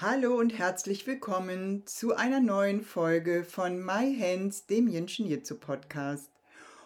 Hallo und herzlich willkommen zu einer neuen Folge von My Hands, dem Jinshin Jitsu Podcast.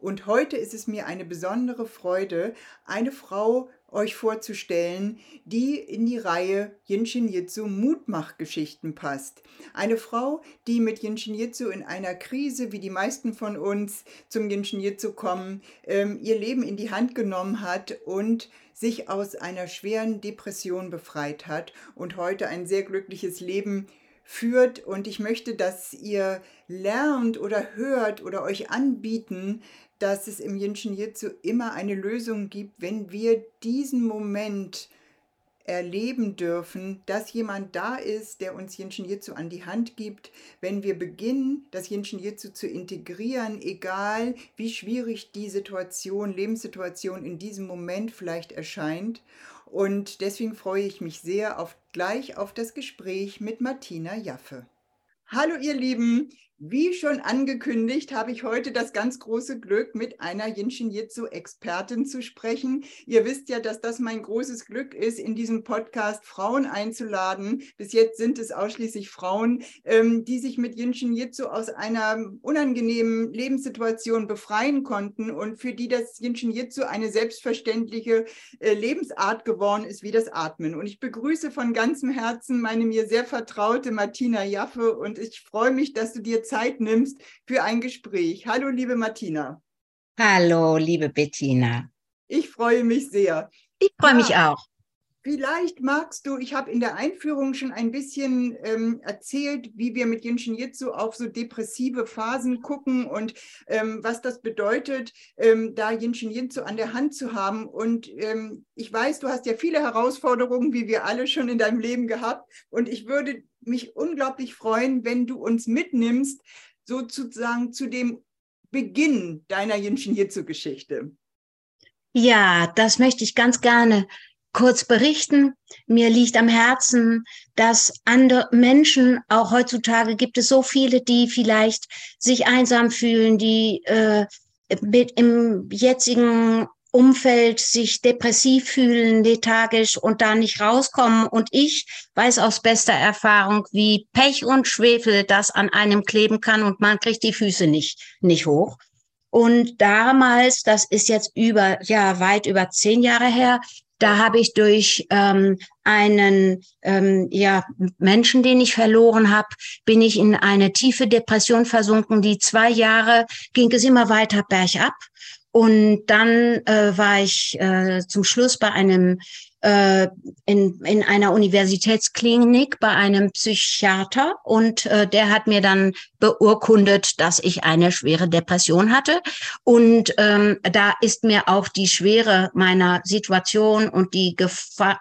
Und heute ist es mir eine besondere Freude, eine Frau euch vorzustellen, die in die Reihe Jinshin Jitsu Mutmachgeschichten passt. Eine Frau, die mit Jinshin Jitsu in einer Krise, wie die meisten von uns zum Jinshin Jitsu kommen, ähm, ihr Leben in die Hand genommen hat und sich aus einer schweren Depression befreit hat und heute ein sehr glückliches Leben führt. Und ich möchte, dass ihr lernt oder hört oder euch anbieten, dass es im Jinshin Jitsu immer eine Lösung gibt, wenn wir diesen Moment erleben dürfen, dass jemand da ist, der uns Jinshin Jitsu an die Hand gibt, wenn wir beginnen, das Jinshin Jitsu zu integrieren, egal wie schwierig die Situation, Lebenssituation in diesem Moment vielleicht erscheint. Und deswegen freue ich mich sehr auf gleich auf das Gespräch mit Martina Jaffe. Hallo ihr Lieben, wie schon angekündigt, habe ich heute das ganz große Glück, mit einer Jinshin Jitsu-Expertin zu sprechen. Ihr wisst ja, dass das mein großes Glück ist, in diesem Podcast Frauen einzuladen. Bis jetzt sind es ausschließlich Frauen, ähm, die sich mit Jinshin Jitsu aus einer unangenehmen Lebenssituation befreien konnten und für die das Jinshin Jitsu eine selbstverständliche äh, Lebensart geworden ist, wie das Atmen. Und ich begrüße von ganzem Herzen meine mir sehr vertraute Martina Jaffe und ich freue mich, dass du dir Zeit nimmst für ein Gespräch. Hallo, liebe Martina. Hallo, liebe Bettina. Ich freue mich sehr. Ich freue ja, mich auch. Vielleicht magst du, ich habe in der Einführung schon ein bisschen ähm, erzählt, wie wir mit Jinshin Jitsu auf so depressive Phasen gucken und ähm, was das bedeutet, ähm, da Jinshin Jitsu an der Hand zu haben. Und ähm, ich weiß, du hast ja viele Herausforderungen, wie wir alle schon in deinem Leben gehabt. Und ich würde mich unglaublich freuen, wenn du uns mitnimmst, sozusagen zu dem Beginn deiner Jinshin Jitsu-Geschichte. Ja, das möchte ich ganz gerne kurz berichten. Mir liegt am Herzen, dass andere Menschen, auch heutzutage gibt es so viele, die vielleicht sich einsam fühlen, die äh, mit im jetzigen Umfeld sich depressiv fühlen, lethargisch und da nicht rauskommen. Und ich weiß aus bester Erfahrung, wie Pech und Schwefel das an einem kleben kann und man kriegt die Füße nicht, nicht hoch. Und damals, das ist jetzt über, ja, weit über zehn Jahre her, da habe ich durch ähm, einen ähm, ja, Menschen, den ich verloren habe, bin ich in eine tiefe Depression versunken. Die zwei Jahre ging es immer weiter bergab. Und dann äh, war ich äh, zum Schluss bei einem äh, in, in einer Universitätsklinik bei einem Psychiater und äh, der hat mir dann beurkundet, dass ich eine schwere Depression hatte. Und ähm, da ist mir auch die Schwere meiner Situation und die Gefahr,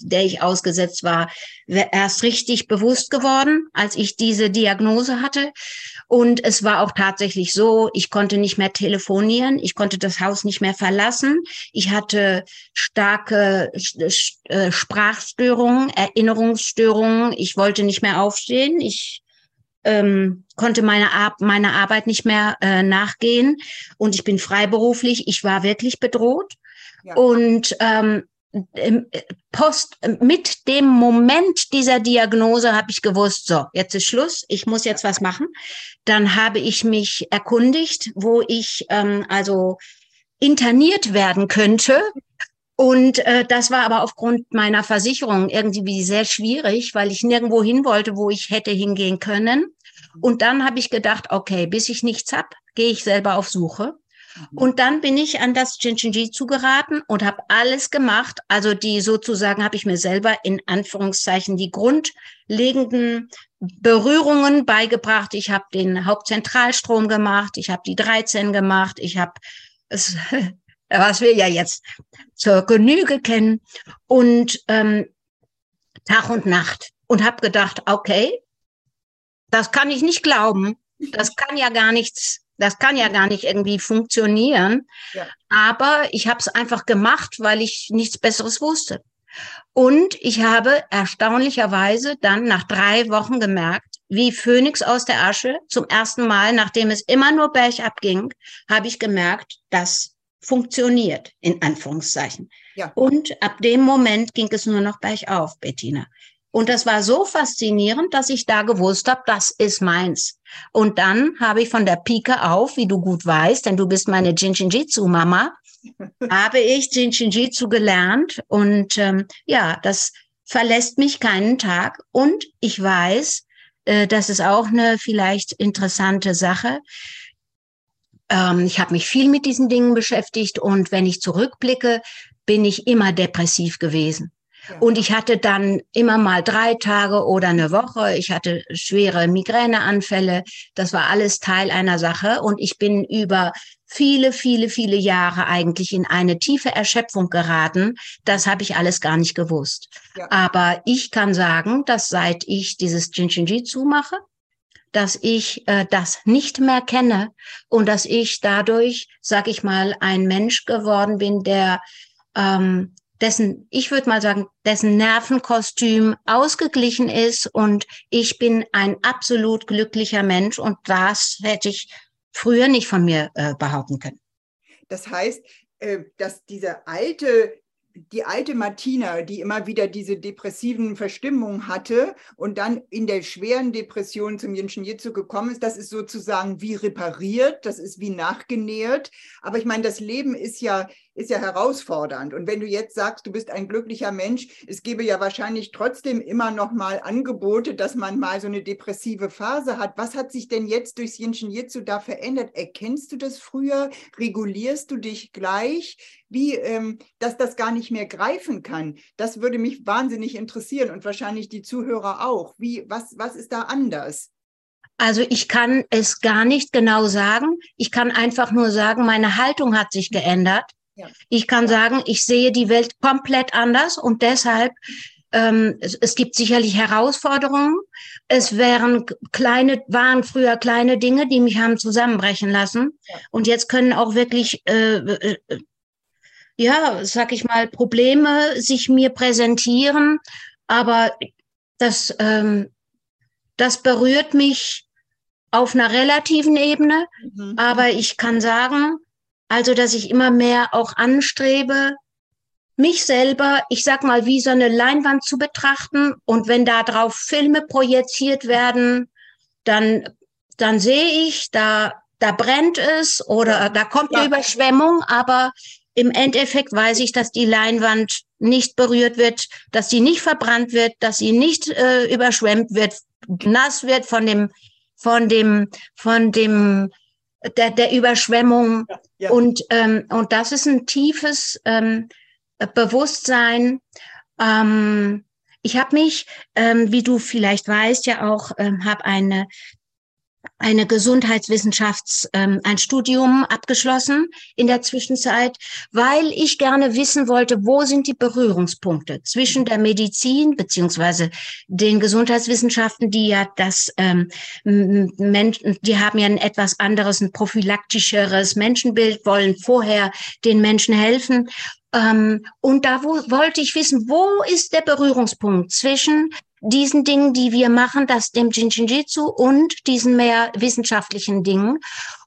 der ich ausgesetzt war, erst richtig bewusst geworden, als ich diese Diagnose hatte. Und es war auch tatsächlich so, ich konnte nicht mehr telefonieren, ich konnte das Haus nicht mehr verlassen. Ich hatte starke äh, Sprachstörungen, Erinnerungsstörungen. Ich wollte nicht mehr aufstehen. Ich ähm, konnte meine, Ar meine Arbeit nicht mehr äh, nachgehen. Und ich bin freiberuflich. Ich war wirklich bedroht. Ja. Und ähm, äh, Post, mit dem Moment dieser Diagnose habe ich gewusst, so, jetzt ist Schluss, ich muss jetzt was machen. Dann habe ich mich erkundigt, wo ich ähm, also interniert werden könnte. Und äh, das war aber aufgrund meiner Versicherung irgendwie sehr schwierig, weil ich nirgendwo hin wollte, wo ich hätte hingehen können. Und dann habe ich gedacht, okay, bis ich nichts hab, gehe ich selber auf Suche. Mhm. Und dann bin ich an das Jinshinji zugeraten und habe alles gemacht. Also die sozusagen habe ich mir selber in Anführungszeichen die grundlegenden Berührungen beigebracht. Ich habe den Hauptzentralstrom gemacht, ich habe die 13 gemacht, ich habe es, was wir ja jetzt zur Genüge kennen und ähm, Tag und Nacht und habe gedacht, okay, das kann ich nicht glauben. Das kann ja gar nichts, das kann ja gar nicht irgendwie funktionieren. Ja. Aber ich habe es einfach gemacht, weil ich nichts Besseres wusste. Und ich habe erstaunlicherweise dann nach drei Wochen gemerkt, wie Phönix aus der Asche, zum ersten Mal, nachdem es immer nur bergab ging, habe ich gemerkt, das funktioniert, in Anführungszeichen. Ja. Und ab dem Moment ging es nur noch bergauf, Bettina. Und das war so faszinierend, dass ich da gewusst habe, das ist meins. Und dann habe ich von der Pike auf, wie du gut weißt, denn du bist meine Jinshinjitsu-Mama, habe ich Jinshinjitsu gelernt. Und ähm, ja, das verlässt mich keinen Tag. Und ich weiß, äh, das ist auch eine vielleicht interessante Sache. Ähm, ich habe mich viel mit diesen Dingen beschäftigt und wenn ich zurückblicke, bin ich immer depressiv gewesen. Und ich hatte dann immer mal drei Tage oder eine Woche. Ich hatte schwere Migräneanfälle. Das war alles Teil einer Sache. Und ich bin über viele, viele, viele Jahre eigentlich in eine tiefe Erschöpfung geraten. Das habe ich alles gar nicht gewusst. Ja. Aber ich kann sagen, dass seit ich dieses Jinshinjitsu mache, dass ich äh, das nicht mehr kenne und dass ich dadurch, sag ich mal, ein Mensch geworden bin, der ähm, dessen, ich würde mal sagen, dessen Nervenkostüm ausgeglichen ist und ich bin ein absolut glücklicher Mensch und das hätte ich früher nicht von mir äh, behaupten können. Das heißt, äh, dass diese alte die alte Martina, die immer wieder diese depressiven Verstimmungen hatte und dann in der schweren Depression zum Jinshin Jitsu gekommen ist, das ist sozusagen wie repariert, das ist wie nachgenährt. Aber ich meine, das Leben ist ja ist ja herausfordernd. Und wenn du jetzt sagst, du bist ein glücklicher Mensch, es gäbe ja wahrscheinlich trotzdem immer noch mal Angebote, dass man mal so eine depressive Phase hat. Was hat sich denn jetzt durchs Jinshin Jitsu da verändert? Erkennst du das früher? Regulierst du dich gleich? Wie, ähm, dass das gar nicht mehr greifen kann? Das würde mich wahnsinnig interessieren und wahrscheinlich die Zuhörer auch. Wie, was, was ist da anders? Also ich kann es gar nicht genau sagen. Ich kann einfach nur sagen, meine Haltung hat sich geändert. Ich kann sagen, ich sehe die Welt komplett anders und deshalb ähm, es, es, gibt sicherlich Herausforderungen. Es wären kleine, waren früher kleine Dinge, die mich haben zusammenbrechen lassen. Ja. Und jetzt können auch wirklich, äh, äh, ja, sag ich mal, Probleme sich mir präsentieren. Aber das, ähm, das berührt mich auf einer relativen Ebene. Mhm. Aber ich kann sagen, also, dass ich immer mehr auch anstrebe, mich selber, ich sag mal, wie so eine Leinwand zu betrachten. Und wenn da drauf Filme projiziert werden, dann, dann sehe ich, da, da brennt es oder da kommt eine Überschwemmung, aber im Endeffekt weiß ich, dass die Leinwand nicht berührt wird, dass sie nicht verbrannt wird, dass sie nicht äh, überschwemmt wird, nass wird von dem, von dem, von dem der, der Überschwemmung. Ja, ja. Und, ähm, und das ist ein tiefes ähm, Bewusstsein. Ähm, ich habe mich, ähm, wie du vielleicht weißt, ja auch, ähm, habe eine eine Gesundheitswissenschafts, ähm, ein Studium abgeschlossen in der Zwischenzeit, weil ich gerne wissen wollte, wo sind die Berührungspunkte zwischen der Medizin beziehungsweise den Gesundheitswissenschaften, die ja das ähm, Menschen, die haben ja ein etwas anderes, ein prophylaktischeres Menschenbild, wollen vorher den Menschen helfen. Ähm, und da wo, wollte ich wissen, wo ist der Berührungspunkt zwischen diesen Dingen, die wir machen, das dem Jinjinjitsu und diesen mehr wissenschaftlichen Dingen.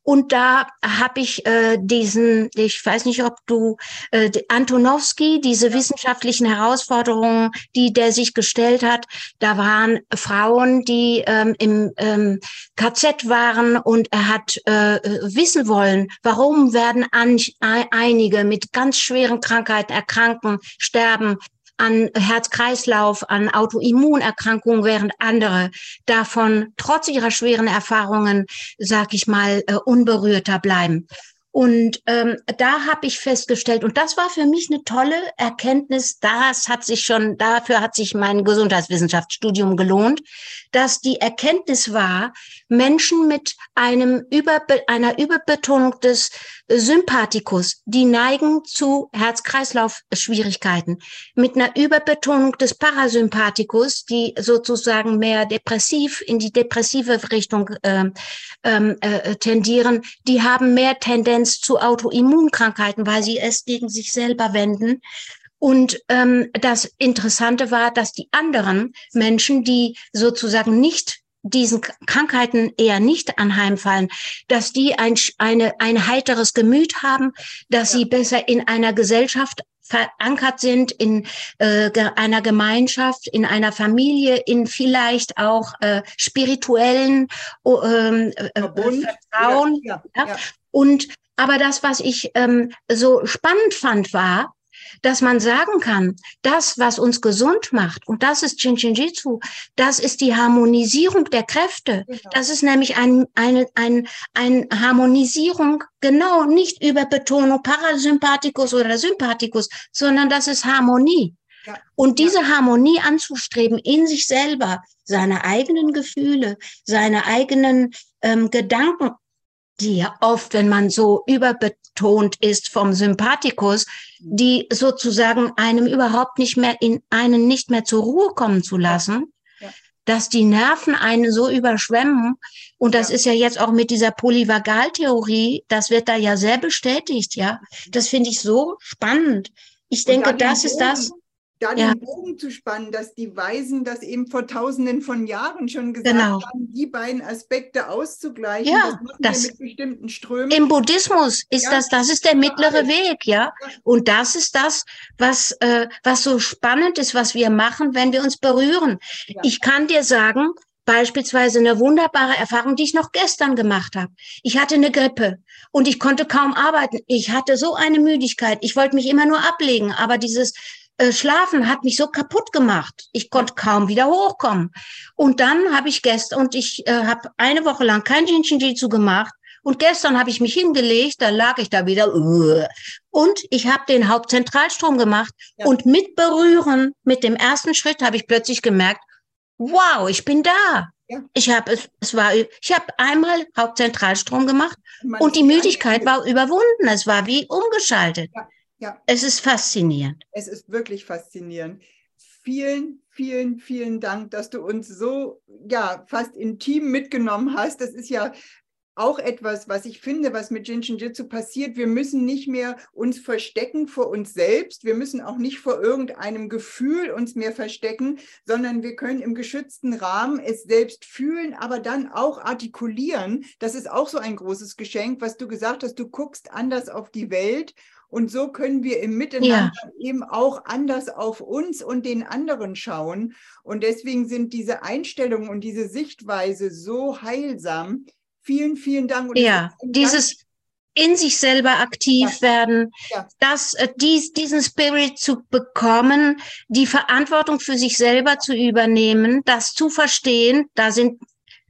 Und da habe ich äh, diesen, ich weiß nicht, ob du äh, Antonowski, diese wissenschaftlichen Herausforderungen, die der sich gestellt hat, da waren Frauen, die ähm, im ähm, KZ waren und er hat äh, wissen wollen, warum werden an, einige mit ganz schweren Krankheiten erkranken, sterben, an Herz-Kreislauf, an Autoimmunerkrankungen, während andere davon trotz ihrer schweren Erfahrungen, sag ich mal, äh, unberührter bleiben. Und ähm, da habe ich festgestellt, und das war für mich eine tolle Erkenntnis, das hat sich schon, dafür hat sich mein Gesundheitswissenschaftsstudium gelohnt, dass die Erkenntnis war, Menschen mit einem Über, einer Überbetonung des Sympathikus, die neigen zu Herz-Kreislauf-Schwierigkeiten. Mit einer Überbetonung des Parasympathikus, die sozusagen mehr depressiv in die depressive Richtung äh, äh, tendieren, die haben mehr Tendenz zu Autoimmunkrankheiten, weil sie es gegen sich selber wenden. Und ähm, das Interessante war, dass die anderen Menschen, die sozusagen nicht diesen Krankheiten eher nicht anheimfallen, dass die ein, eine, ein heiteres Gemüt haben, dass ja. sie besser in einer Gesellschaft verankert sind, in äh, einer Gemeinschaft, in einer Familie, in vielleicht auch äh, spirituellen ähm, äh, äh, Vertrauen. Ja, ja, ja. Und aber das, was ich ähm, so spannend fand, war, dass man sagen kann, das, was uns gesund macht, und das ist Jitsu, das ist die Harmonisierung der Kräfte. Genau. Das ist nämlich ein, eine, ein, ein Harmonisierung, genau, nicht über Betonung Parasympathikus oder Sympathikus, sondern das ist Harmonie. Ja. Und diese ja. Harmonie anzustreben in sich selber, seine eigenen Gefühle, seine eigenen ähm, Gedanken die ja oft, wenn man so überbetont ist vom Sympathikus, die sozusagen einem überhaupt nicht mehr in einen nicht mehr zur Ruhe kommen zu lassen, ja. dass die Nerven einen so überschwemmen. Und das ja. ist ja jetzt auch mit dieser Polyvagaltheorie, das wird da ja sehr bestätigt, ja. Das finde ich so spannend. Ich denke, das ist das da ja. den Bogen zu spannen, dass die Weisen das eben vor tausenden von Jahren schon gesagt genau. haben, die beiden Aspekte auszugleichen. Ja, das, das mit bestimmten Strömen. Im Buddhismus ist ja, das, das ist der mittlere Weg, ja. Und das ist das, was, äh, was so spannend ist, was wir machen, wenn wir uns berühren. Ja. Ich kann dir sagen, beispielsweise eine wunderbare Erfahrung, die ich noch gestern gemacht habe. Ich hatte eine Grippe und ich konnte kaum arbeiten. Ich hatte so eine Müdigkeit. Ich wollte mich immer nur ablegen, aber dieses äh, Schlafen hat mich so kaputt gemacht. Ich konnte kaum wieder hochkommen. Und dann habe ich gestern, und ich äh, habe eine Woche lang kein Jinshinjitsu gemacht. Und gestern habe ich mich hingelegt, da lag ich da wieder. Uh, und ich habe den Hauptzentralstrom gemacht. Ja. Und mit Berühren, mit dem ersten Schritt, habe ich plötzlich gemerkt, wow, ich bin da. Ja. Ich habe es, es war, ich habe einmal Hauptzentralstrom gemacht und die Müdigkeit war überwunden. Es war wie umgeschaltet. Ja. Ja. Es ist faszinierend. Es ist wirklich faszinierend. Vielen, vielen, vielen Dank, dass du uns so, ja, fast intim mitgenommen hast. Das ist ja auch etwas, was ich finde, was mit Jinshin Jitsu passiert. Wir müssen nicht mehr uns verstecken vor uns selbst. Wir müssen auch nicht vor irgendeinem Gefühl uns mehr verstecken, sondern wir können im geschützten Rahmen es selbst fühlen, aber dann auch artikulieren. Das ist auch so ein großes Geschenk, was du gesagt hast. Du guckst anders auf die Welt und so können wir im Miteinander ja. eben auch anders auf uns und den anderen schauen. Und deswegen sind diese Einstellungen und diese Sichtweise so heilsam. Vielen, vielen Dank. Und ja, dieses in sich selber aktiv ja. werden, ja. das, äh, dies, diesen Spirit zu bekommen, die Verantwortung für sich selber zu übernehmen, das zu verstehen, da sind,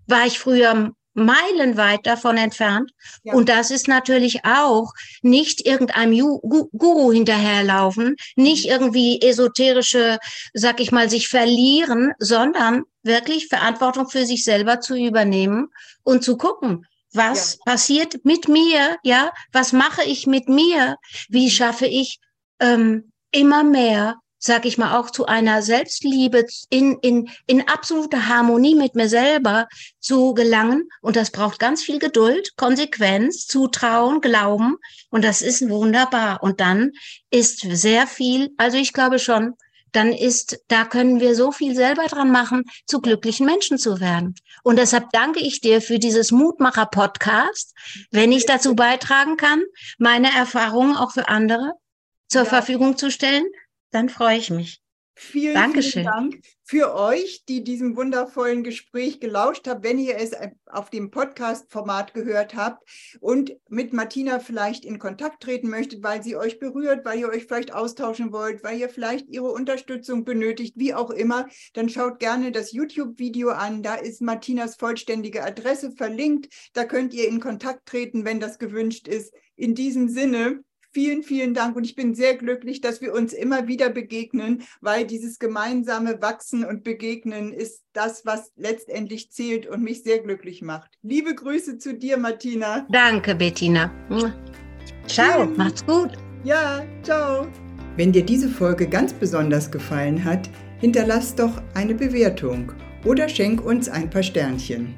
war ich früher meilenweit davon entfernt. Ja. Und das ist natürlich auch nicht irgendeinem Guru hinterherlaufen, nicht mhm. irgendwie esoterische, sag ich mal, sich verlieren, sondern wirklich Verantwortung für sich selber zu übernehmen und zu gucken, was ja. passiert mit mir, ja, was mache ich mit mir, wie mhm. schaffe ich ähm, immer mehr sag ich mal, auch zu einer Selbstliebe in, in, in absoluter Harmonie mit mir selber zu gelangen. Und das braucht ganz viel Geduld, Konsequenz, Zutrauen, Glauben. Und das ist wunderbar. Und dann ist sehr viel, also ich glaube schon, dann ist, da können wir so viel selber dran machen, zu glücklichen Menschen zu werden. Und deshalb danke ich dir für dieses Mutmacher-Podcast, wenn ich dazu beitragen kann, meine Erfahrungen auch für andere zur ja. Verfügung zu stellen dann freue ich mich. Vielen, Dankeschön. vielen Dank für euch, die diesem wundervollen Gespräch gelauscht habt, wenn ihr es auf dem Podcast-Format gehört habt und mit Martina vielleicht in Kontakt treten möchtet, weil sie euch berührt, weil ihr euch vielleicht austauschen wollt, weil ihr vielleicht ihre Unterstützung benötigt, wie auch immer, dann schaut gerne das YouTube-Video an. Da ist Martinas vollständige Adresse verlinkt. Da könnt ihr in Kontakt treten, wenn das gewünscht ist. In diesem Sinne, Vielen, vielen Dank und ich bin sehr glücklich, dass wir uns immer wieder begegnen, weil dieses gemeinsame Wachsen und Begegnen ist das, was letztendlich zählt und mich sehr glücklich macht. Liebe Grüße zu dir, Martina. Danke, Bettina. Ciao, Tschüss. macht's gut. Ja, ciao. Wenn dir diese Folge ganz besonders gefallen hat, hinterlass doch eine Bewertung oder schenk uns ein paar Sternchen.